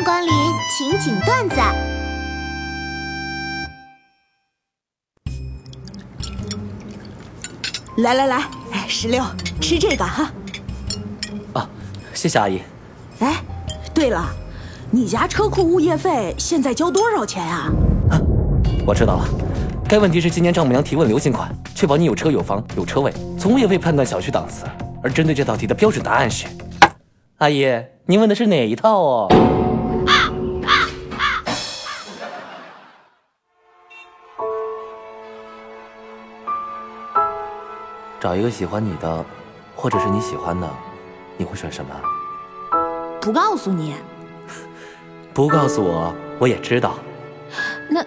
迎光临情景段子。来来来，哎，石榴，吃这个哈。啊，谢谢阿姨。哎，对了，你家车库物业费现在交多少钱啊？啊，我知道了。该问题是今年丈母娘提问流行款，确保你有车有房有车位，从物业费判断小区档次。而针对这道题的标准答案是，阿姨，您问的是哪一套哦？找一个喜欢你的，或者是你喜欢的，你会选什么？不告诉你。不告诉我，我也知道。那，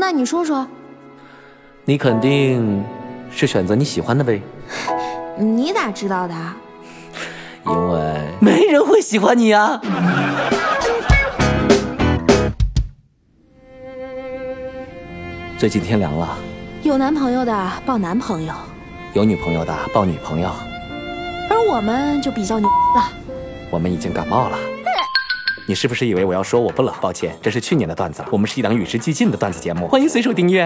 那你说说。你肯定是选择你喜欢的呗。你咋知道的？因为没人会喜欢你啊。最近天凉了，有男朋友的抱男朋友。有女朋友的抱女朋友，而我们就比较牛了。我们已经感冒了。你是不是以为我要说我不冷？抱歉，这是去年的段子了。我们是一档与时俱进的段子节目，欢迎随手订阅。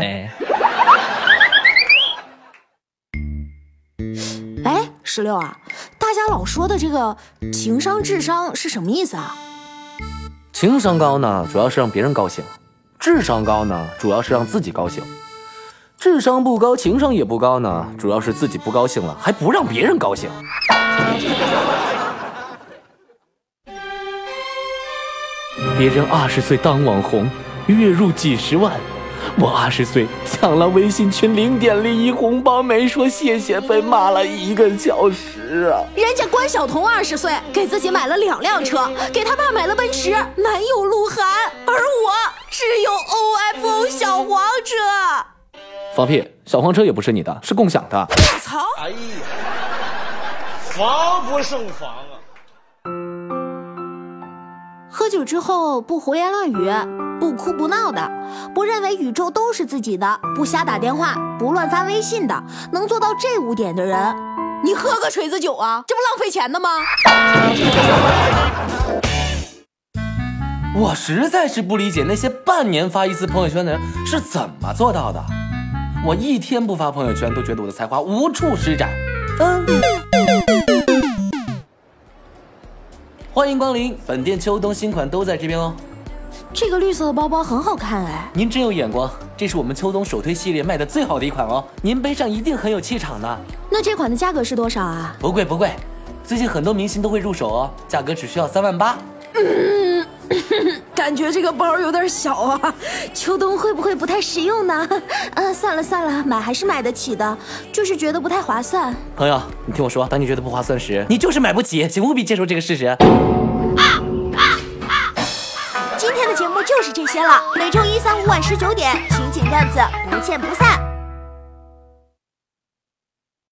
哎，石榴啊，大家老说的这个情商、智商是什么意思啊？情商高呢，主要是让别人高兴；智商高呢，主要是让自己高兴。智商不高，情商也不高呢，主要是自己不高兴了，还不让别人高兴。别人二十岁当网红，月入几十万，我二十岁抢了微信群零点零一红包，没说谢谢，被骂了一个小时啊！人家关晓彤二十岁，给自己买了两辆车，给他爸买了奔驰，男友鹿晗，而我只有 OFO 小黄车。放屁！小黄车也不是你的，是共享的。我操！哎呀，防不胜防啊！喝酒之后不胡言乱语，不哭不闹的，不认为宇宙都是自己的，不瞎打电话，不乱发微信的，能做到这五点的人，你喝个锤子酒啊？这不浪费钱的吗？我实在是不理解那些半年发一次朋友圈的人是怎么做到的。我一天不发朋友圈，都觉得我的才华无处施展。嗯，欢迎光临，本店秋冬新款都在这边哦。这个绿色的包包很好看哎，您真有眼光，这是我们秋冬首推系列卖的最好的一款哦，您背上一定很有气场的。那这款的价格是多少啊？不贵不贵，最近很多明星都会入手哦，价格只需要三万八。感觉这个包有点小啊，秋冬会不会不太实用呢？啊，算了算了，买还是买得起的，就是觉得不太划算。朋友，你听我说，当你觉得不划算时，你就是买不起，请务必接受这个事实。啊今天的节目就是这些了，每周一、三、五晚十九点，情景段子不见不散。